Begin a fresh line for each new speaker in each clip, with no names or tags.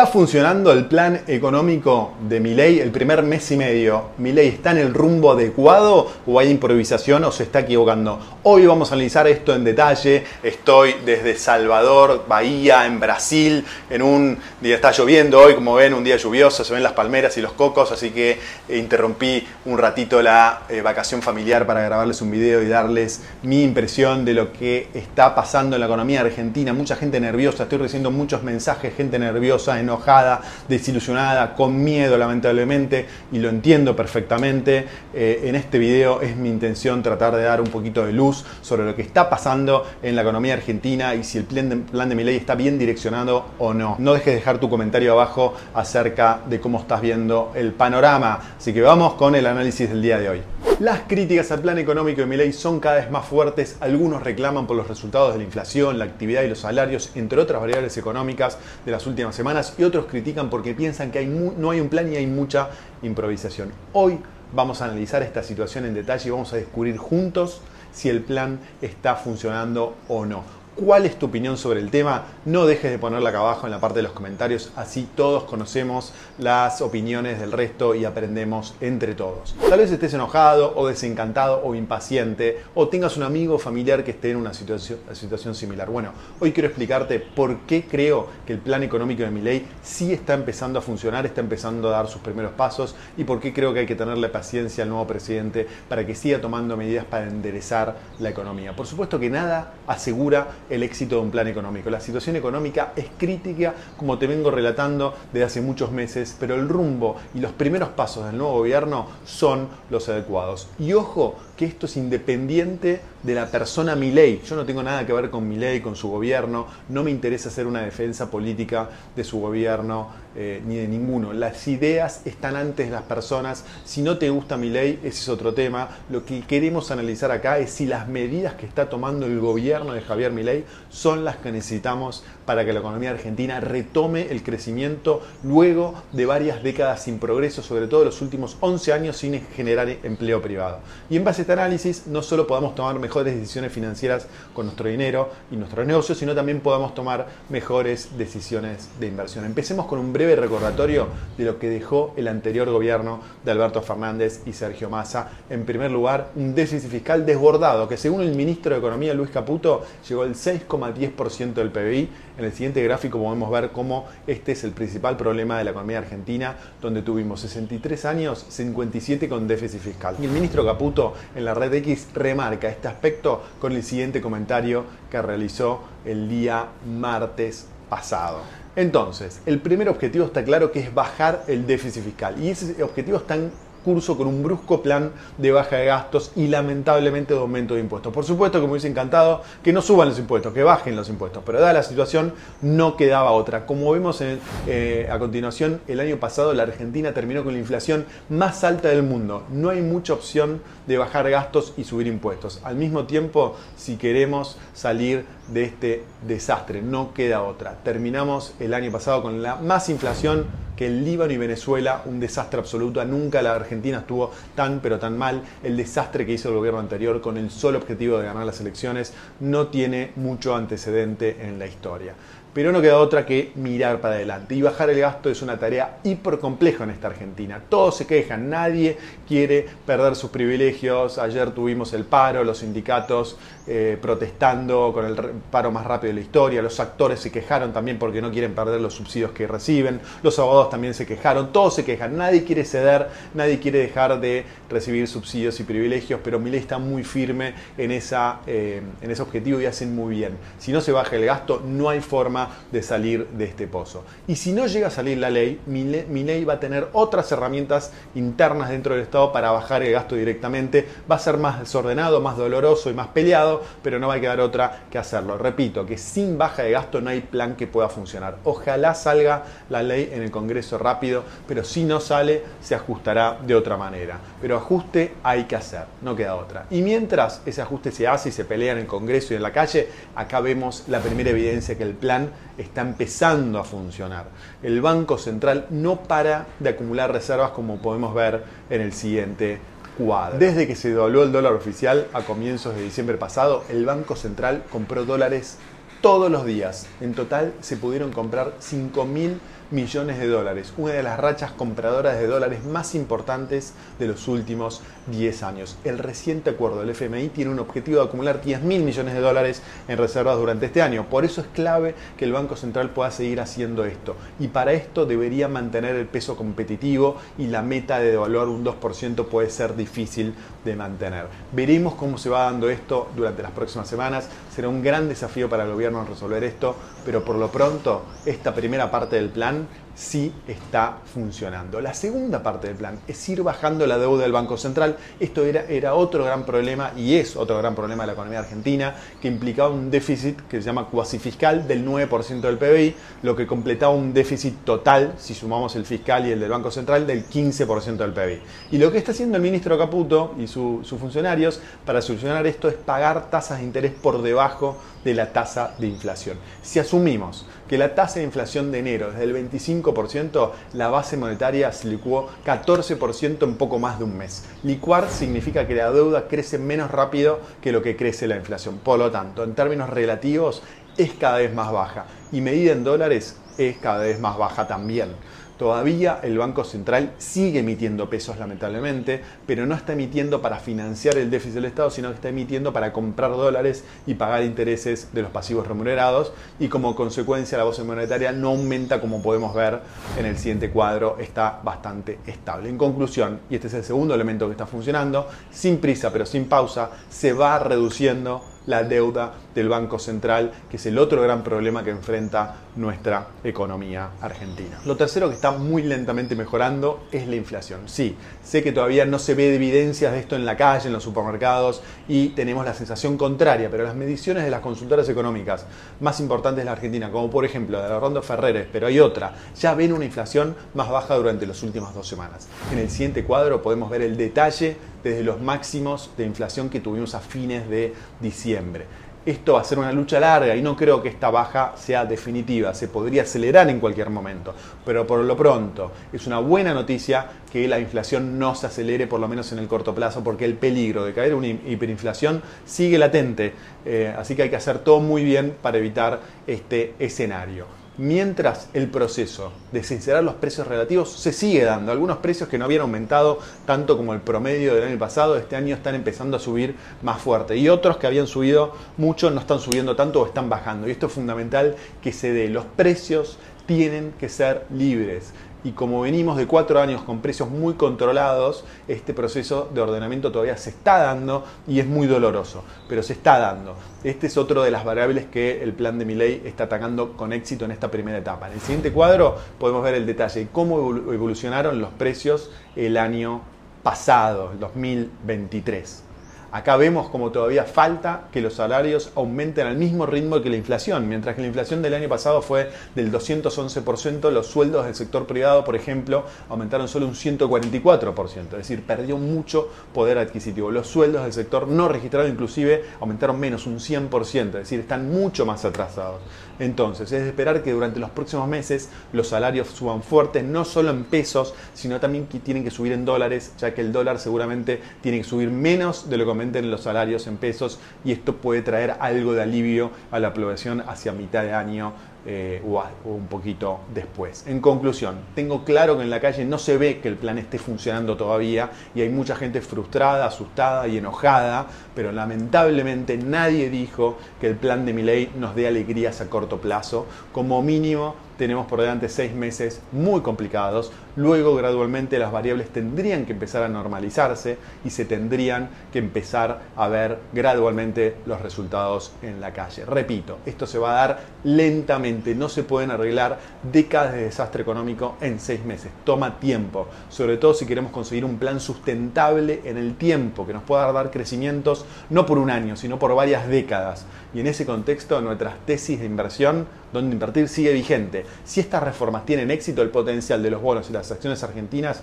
¿Está funcionando el plan económico de Milei el primer mes y medio? ¿Milei está en el rumbo adecuado o hay improvisación o se está equivocando? Hoy vamos a analizar esto en detalle. Estoy desde Salvador, Bahía, en Brasil, en un día está lloviendo hoy, como ven, un día lluvioso, se ven las palmeras y los cocos, así que interrumpí un ratito la eh, vacación familiar para grabarles un video y darles mi impresión de lo que está pasando en la economía argentina. Mucha gente nerviosa, estoy recibiendo muchos mensajes, gente nerviosa enojada, desilusionada, con miedo lamentablemente, y lo entiendo perfectamente. Eh, en este video es mi intención tratar de dar un poquito de luz sobre lo que está pasando en la economía argentina y si el plan de, plan de mi está bien direccionado o no. No dejes de dejar tu comentario abajo acerca de cómo estás viendo el panorama. Así que vamos con el análisis del día de hoy. Las críticas al plan económico de Milei son cada vez más fuertes. Algunos reclaman por los resultados de la inflación, la actividad y los salarios, entre otras variables económicas de las últimas semanas, y otros critican porque piensan que no hay un plan y hay mucha improvisación. Hoy vamos a analizar esta situación en detalle y vamos a descubrir juntos si el plan está funcionando o no cuál es tu opinión sobre el tema. No dejes de ponerla acá abajo en la parte de los comentarios, así todos conocemos las opiniones del resto y aprendemos entre todos. Tal vez estés enojado o desencantado o impaciente o tengas un amigo o familiar que esté en una situación, situación similar. Bueno, hoy quiero explicarte por qué creo que el plan económico de mi ley sí está empezando a funcionar, está empezando a dar sus primeros pasos y por qué creo que hay que tenerle paciencia al nuevo presidente para que siga tomando medidas para enderezar la economía. Por supuesto que nada asegura el éxito de un plan económico. La situación económica es crítica, como te vengo relatando desde hace muchos meses, pero el rumbo y los primeros pasos del nuevo gobierno son los adecuados. Y ojo, que esto es independiente de la persona Milei. Yo no tengo nada que ver con Milei, con su gobierno, no me interesa hacer una defensa política de su gobierno eh, ni de ninguno. Las ideas están antes de las personas. Si no te gusta Milei, ese es otro tema. Lo que queremos analizar acá es si las medidas que está tomando el gobierno de Javier Milei son las que necesitamos para que la economía argentina retome el crecimiento luego de varias décadas sin progreso, sobre todo los últimos 11 años sin generar empleo privado. Y en base a este análisis, no solo podamos tomar mejores decisiones financieras con nuestro dinero y nuestros negocios, sino también podamos tomar mejores decisiones de inversión. Empecemos con un breve recordatorio de lo que dejó el anterior gobierno de Alberto Fernández y Sergio Massa. En primer lugar, un déficit fiscal desbordado que según el ministro de Economía Luis Caputo llegó al 6,10% del PBI en el siguiente gráfico podemos ver cómo este es el principal problema de la economía argentina, donde tuvimos 63 años, 57 con déficit fiscal. Y el ministro Caputo en la red X remarca este aspecto con el siguiente comentario que realizó el día martes pasado. Entonces, el primer objetivo está claro que es bajar el déficit fiscal. Y ese objetivo está en curso con un brusco plan de baja de gastos y lamentablemente de aumento de impuestos. Por supuesto que me hubiese encantado que no suban los impuestos, que bajen los impuestos, pero dada la situación no quedaba otra. Como vemos eh, a continuación, el año pasado la Argentina terminó con la inflación más alta del mundo. No hay mucha opción de bajar gastos y subir impuestos. Al mismo tiempo, si queremos salir de este desastre, no queda otra. Terminamos el año pasado con la más inflación que el Líbano y Venezuela, un desastre absoluto. Nunca la Argentina estuvo tan pero tan mal. El desastre que hizo el gobierno anterior con el solo objetivo de ganar las elecciones no tiene mucho antecedente en la historia. Pero no queda otra que mirar para adelante. Y bajar el gasto es una tarea hiper compleja en esta Argentina. Todos se quejan, nadie quiere perder sus privilegios. Ayer tuvimos el paro, los sindicatos eh, protestando con el paro más rápido de la historia. Los actores se quejaron también porque no quieren perder los subsidios que reciben. Los abogados también se quejaron. Todos se quejan. Nadie quiere ceder, nadie quiere dejar de recibir subsidios y privilegios. Pero Milei está muy firme en, esa, eh, en ese objetivo y hacen muy bien. Si no se baja el gasto, no hay forma de salir de este pozo. Y si no llega a salir la ley, mi, ley va a tener otras herramientas internas dentro del Estado para bajar el gasto directamente. Va a ser más desordenado, más doloroso y más peleado, pero no va a quedar otra que hacerlo. Repito, que sin baja de gasto no hay plan que pueda funcionar. Ojalá salga la ley en el Congreso rápido, pero si no sale, se ajustará de otra manera. Pero ajuste hay que hacer, no queda otra. Y mientras ese ajuste se hace y se pelea en el Congreso y en la calle, acá vemos la primera evidencia que el plan está empezando a funcionar. El Banco Central no para de acumular reservas como podemos ver en el siguiente cuadro. Desde que se devaluó el dólar oficial a comienzos de diciembre pasado, el Banco Central compró dólares todos los días. En total se pudieron comprar 5 mil millones de dólares, una de las rachas compradoras de dólares más importantes de los últimos 10 años. El reciente acuerdo del FMI tiene un objetivo de acumular 10 mil millones de dólares en reservas durante este año. Por eso es clave que el Banco Central pueda seguir haciendo esto. Y para esto debería mantener el peso competitivo y la meta de devaluar un 2% puede ser difícil de mantener. Veremos cómo se va dando esto durante las próximas semanas. Será un gran desafío para el gobierno resolver esto, pero por lo pronto esta primera parte del plan one sí está funcionando. La segunda parte del plan es ir bajando la deuda del Banco Central. Esto era, era otro gran problema y es otro gran problema de la economía argentina que implicaba un déficit que se llama cuasi fiscal del 9% del PBI, lo que completaba un déficit total, si sumamos el fiscal y el del Banco Central, del 15% del PBI. Y lo que está haciendo el ministro Caputo y sus funcionarios para solucionar esto es pagar tasas de interés por debajo de la tasa de inflación. Si asumimos que la tasa de inflación de enero es del 25%, la base monetaria se licuó 14% en poco más de un mes. Licuar significa que la deuda crece menos rápido que lo que crece la inflación. Por lo tanto, en términos relativos, es cada vez más baja. Y medida en dólares, es cada vez más baja también. Todavía el Banco Central sigue emitiendo pesos lamentablemente, pero no está emitiendo para financiar el déficit del Estado, sino que está emitiendo para comprar dólares y pagar intereses de los pasivos remunerados y como consecuencia la base monetaria no aumenta como podemos ver en el siguiente cuadro, está bastante estable. En conclusión, y este es el segundo elemento que está funcionando, sin prisa pero sin pausa, se va reduciendo la deuda del Banco Central, que es el otro gran problema que enfrenta nuestra economía argentina. Lo tercero que está muy lentamente mejorando es la inflación. Sí, sé que todavía no se ve evidencias de esto en la calle, en los supermercados, y tenemos la sensación contraria, pero las mediciones de las consultoras económicas más importantes de la Argentina, como por ejemplo de la Ronda Ferreres, pero hay otra, ya ven una inflación más baja durante las últimas dos semanas. En el siguiente cuadro podemos ver el detalle desde los máximos de inflación que tuvimos a fines de diciembre. Esto va a ser una lucha larga y no creo que esta baja sea definitiva, se podría acelerar en cualquier momento, pero por lo pronto es una buena noticia que la inflación no se acelere por lo menos en el corto plazo porque el peligro de caer una hiperinflación sigue latente, eh, así que hay que hacer todo muy bien para evitar este escenario mientras el proceso de sincerar los precios relativos se sigue dando. Algunos precios que no habían aumentado tanto como el promedio del año pasado, este año están empezando a subir más fuerte. Y otros que habían subido mucho no están subiendo tanto o están bajando. Y esto es fundamental que se dé. Los precios tienen que ser libres y como venimos de cuatro años con precios muy controlados, este proceso de ordenamiento todavía se está dando y es muy doloroso, pero se está dando. Este es otro de las variables que el plan de mi ley está atacando con éxito en esta primera etapa. En el siguiente cuadro podemos ver el detalle de cómo evolucionaron los precios el año pasado, el 2023. Acá vemos como todavía falta que los salarios aumenten al mismo ritmo que la inflación. Mientras que la inflación del año pasado fue del 211%, los sueldos del sector privado, por ejemplo, aumentaron solo un 144%. Es decir, perdió mucho poder adquisitivo. Los sueldos del sector no registrado inclusive aumentaron menos, un 100%. Es decir, están mucho más atrasados. Entonces, es de esperar que durante los próximos meses los salarios suban fuertes, no solo en pesos, sino también que tienen que subir en dólares, ya que el dólar seguramente tiene que subir menos de lo que aumenten los salarios en pesos y esto puede traer algo de alivio a la población hacia mitad de año eh, o, un poquito después. En conclusión, tengo claro que en la calle no se ve que el plan esté funcionando todavía y hay mucha gente frustrada, asustada y enojada, pero lamentablemente nadie dijo que el plan de mi ley nos dé alegrías a corto plazo. Como mínimo, tenemos por delante seis meses muy complicados. Luego, gradualmente, las variables tendrían que empezar a normalizarse y se tendrían que empezar a ver gradualmente los resultados en la calle. Repito, esto se va a dar lentamente no se pueden arreglar décadas de desastre económico en seis meses. Toma tiempo, sobre todo si queremos conseguir un plan sustentable en el tiempo, que nos pueda dar crecimientos no por un año, sino por varias décadas. Y en ese contexto, nuestras tesis de inversión, donde invertir, sigue vigente. Si estas reformas tienen éxito, el potencial de los bonos y las acciones argentinas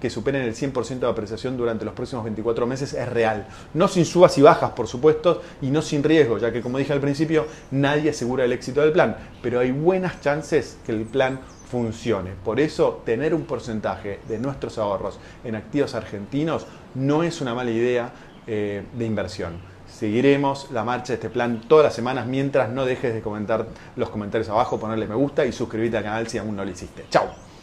que superen el 100% de apreciación durante los próximos 24 meses es real. No sin subas y bajas, por supuesto, y no sin riesgo, ya que, como dije al principio, nadie asegura el éxito del plan pero hay buenas chances que el plan funcione. Por eso, tener un porcentaje de nuestros ahorros en activos argentinos no es una mala idea eh, de inversión. Seguiremos la marcha de este plan todas las semanas mientras no dejes de comentar los comentarios abajo, ponerle me gusta y suscribirte al canal si aún no lo hiciste. Chao.